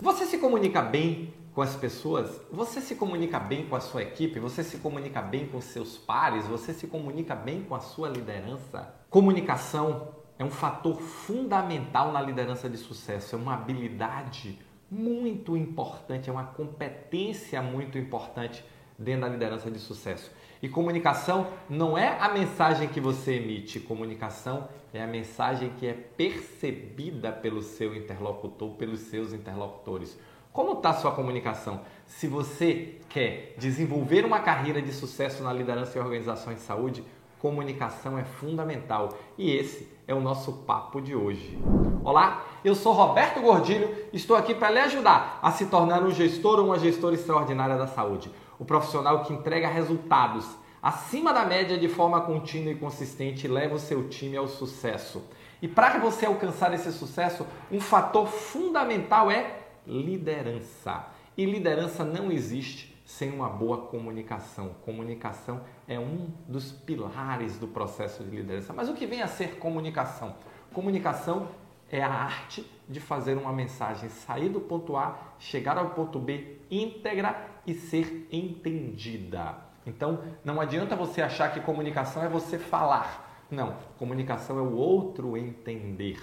Você se comunica bem com as pessoas? Você se comunica bem com a sua equipe? Você se comunica bem com seus pares? Você se comunica bem com a sua liderança? Comunicação é um fator fundamental na liderança de sucesso, é uma habilidade muito importante, é uma competência muito importante dentro da liderança de sucesso. E comunicação não é a mensagem que você emite, comunicação é a mensagem que é percebida pelo seu interlocutor, pelos seus interlocutores. Como está sua comunicação? Se você quer desenvolver uma carreira de sucesso na liderança e organizações de saúde, comunicação é fundamental. E esse é o nosso papo de hoje. Olá, eu sou Roberto Gordilho, estou aqui para lhe ajudar a se tornar um gestor ou uma gestora extraordinária da saúde. O profissional que entrega resultados acima da média de forma contínua e consistente e leva o seu time ao sucesso. E para você alcançar esse sucesso, um fator fundamental é liderança. E liderança não existe sem uma boa comunicação. Comunicação é um dos pilares do processo de liderança. Mas o que vem a ser comunicação? Comunicação é a arte de fazer uma mensagem sair do ponto A, chegar ao ponto B íntegra e ser entendida. Então, não adianta você achar que comunicação é você falar. Não, comunicação é o outro entender.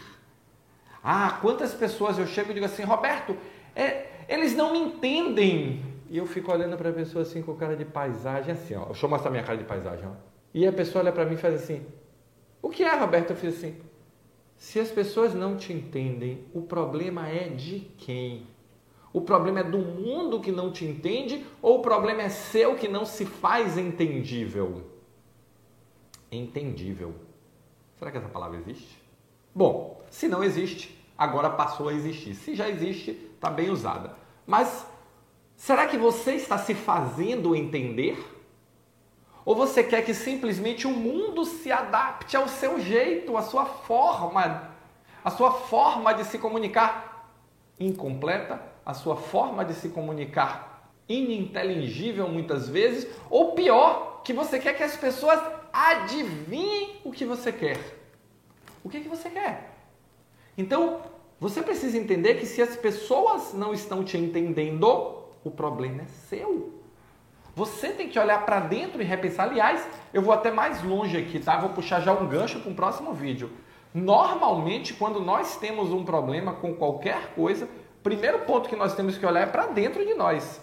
Ah, quantas pessoas eu chego e digo assim, Roberto, é, eles não me entendem. E eu fico olhando para a pessoa assim com cara de paisagem, assim, ó. Deixa eu mostrar minha cara de paisagem, ó. E a pessoa olha para mim e faz assim: O que é, Roberto? Eu fiz assim: Se as pessoas não te entendem, o problema é de quem? O problema é do mundo que não te entende ou o problema é seu que não se faz entendível? Entendível. Será que essa palavra existe? Bom, se não existe, agora passou a existir. Se já existe, está bem usada. Mas será que você está se fazendo entender? Ou você quer que simplesmente o mundo se adapte ao seu jeito, à sua forma, a sua forma de se comunicar incompleta, a sua forma de se comunicar ininteligível muitas vezes, ou pior, que você quer que as pessoas adivinhem o que você quer. O que, que você quer? Então, você precisa entender que se as pessoas não estão te entendendo, o problema é seu. Você tem que olhar para dentro e repensar. Aliás, eu vou até mais longe aqui, tá? Vou puxar já um gancho para um próximo vídeo. Normalmente, quando nós temos um problema com qualquer coisa, primeiro ponto que nós temos que olhar é para dentro de nós.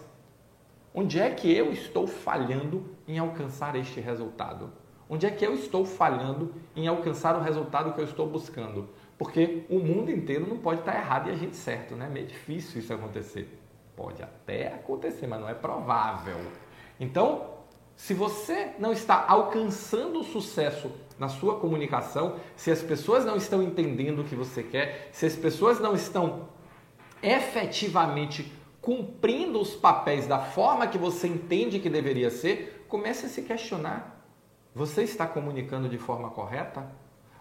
Onde é que eu estou falhando em alcançar este resultado? Onde é que eu estou falhando em alcançar o resultado que eu estou buscando? Porque o mundo inteiro não pode estar errado e a gente certo, né? É meio difícil isso acontecer. Pode até acontecer, mas não é provável. Então, se você não está alcançando o sucesso na sua comunicação, se as pessoas não estão entendendo o que você quer, se as pessoas não estão efetivamente cumprindo os papéis da forma que você entende que deveria ser, comece a se questionar. Você está comunicando de forma correta?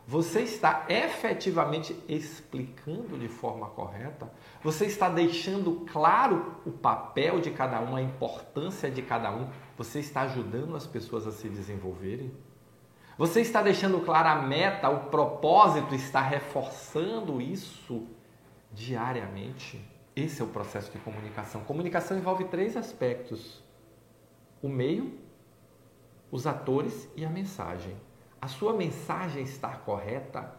Você está efetivamente explicando de forma correta? Você está deixando claro o papel de cada um, a importância de cada um? Você está ajudando as pessoas a se desenvolverem? Você está deixando clara a meta, o propósito, está reforçando isso diariamente? Esse é o processo de comunicação. Comunicação envolve três aspectos: o meio, os atores e a mensagem. A sua mensagem está correta?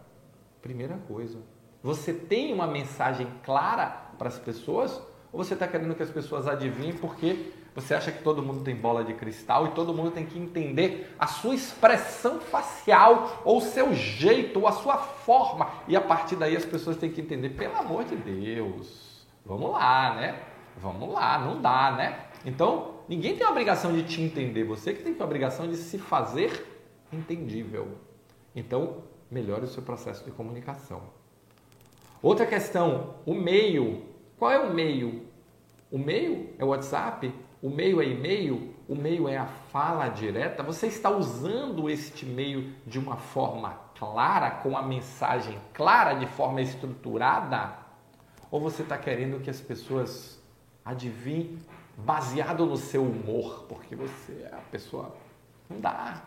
Primeira coisa. Você tem uma mensagem clara para as pessoas? Ou você está querendo que as pessoas adivinhem porque você acha que todo mundo tem bola de cristal e todo mundo tem que entender a sua expressão facial, ou o seu jeito, ou a sua forma. E a partir daí as pessoas têm que entender, pelo amor de Deus, vamos lá, né? Vamos lá, não dá, né? Então, ninguém tem a obrigação de te entender, você que tem a obrigação de se fazer entendível. Então, melhore o seu processo de comunicação. Outra questão, o meio. Qual é o meio? O meio é o WhatsApp? O meio é e-mail? O meio é a fala direta? Você está usando este meio de uma forma clara, com a mensagem clara, de forma estruturada? Ou você está querendo que as pessoas adivinhem baseado no seu humor? Porque você é a pessoa. Não dá.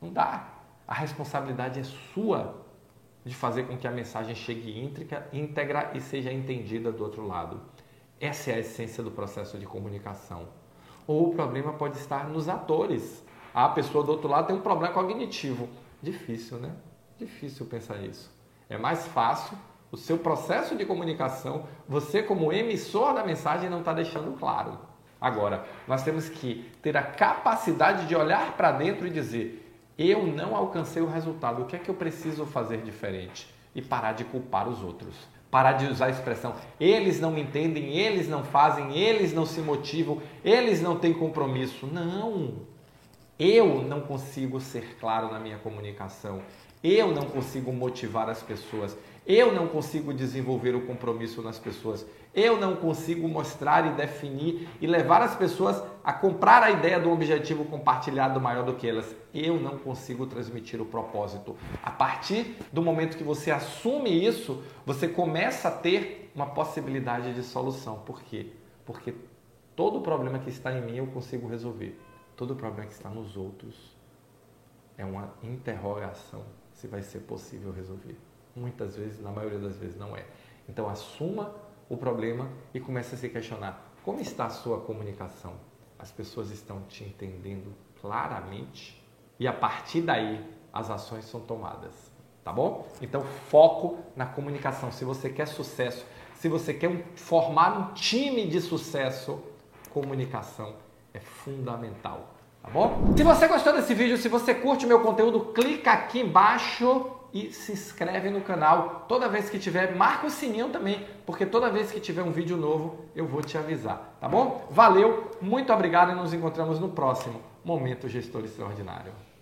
Não dá. A responsabilidade é sua de fazer com que a mensagem chegue íntegra, íntegra e seja entendida do outro lado. Essa é a essência do processo de comunicação. Ou o problema pode estar nos atores. A pessoa do outro lado tem um problema cognitivo. Difícil, né? Difícil pensar isso. É mais fácil o seu processo de comunicação, você como emissor da mensagem não está deixando claro. Agora, nós temos que ter a capacidade de olhar para dentro e dizer: eu não alcancei o resultado, o que é que eu preciso fazer diferente? E parar de culpar os outros. Parar de usar a expressão eles não entendem, eles não fazem, eles não se motivam, eles não têm compromisso. Não! Eu não consigo ser claro na minha comunicação. Eu não consigo motivar as pessoas. Eu não consigo desenvolver o compromisso nas pessoas. Eu não consigo mostrar e definir e levar as pessoas a comprar a ideia do objetivo compartilhado maior do que elas. Eu não consigo transmitir o propósito. A partir do momento que você assume isso, você começa a ter uma possibilidade de solução. Por quê? Porque todo problema que está em mim eu consigo resolver. Todo problema que está nos outros é uma interrogação se vai ser possível resolver. Muitas vezes, na maioria das vezes, não é. Então, assuma o problema e comece a se questionar: como está a sua comunicação? As pessoas estão te entendendo claramente? E a partir daí, as ações são tomadas. Tá bom? Então, foco na comunicação. Se você quer sucesso, se você quer formar um time de sucesso, comunicação é fundamental. Tá bom? Se você gostou desse vídeo, se você curte meu conteúdo, clica aqui embaixo e se inscreve no canal. Toda vez que tiver, marca o sininho também, porque toda vez que tiver um vídeo novo, eu vou te avisar, tá bom? Valeu, muito obrigado e nos encontramos no próximo Momento Gestor Extraordinário.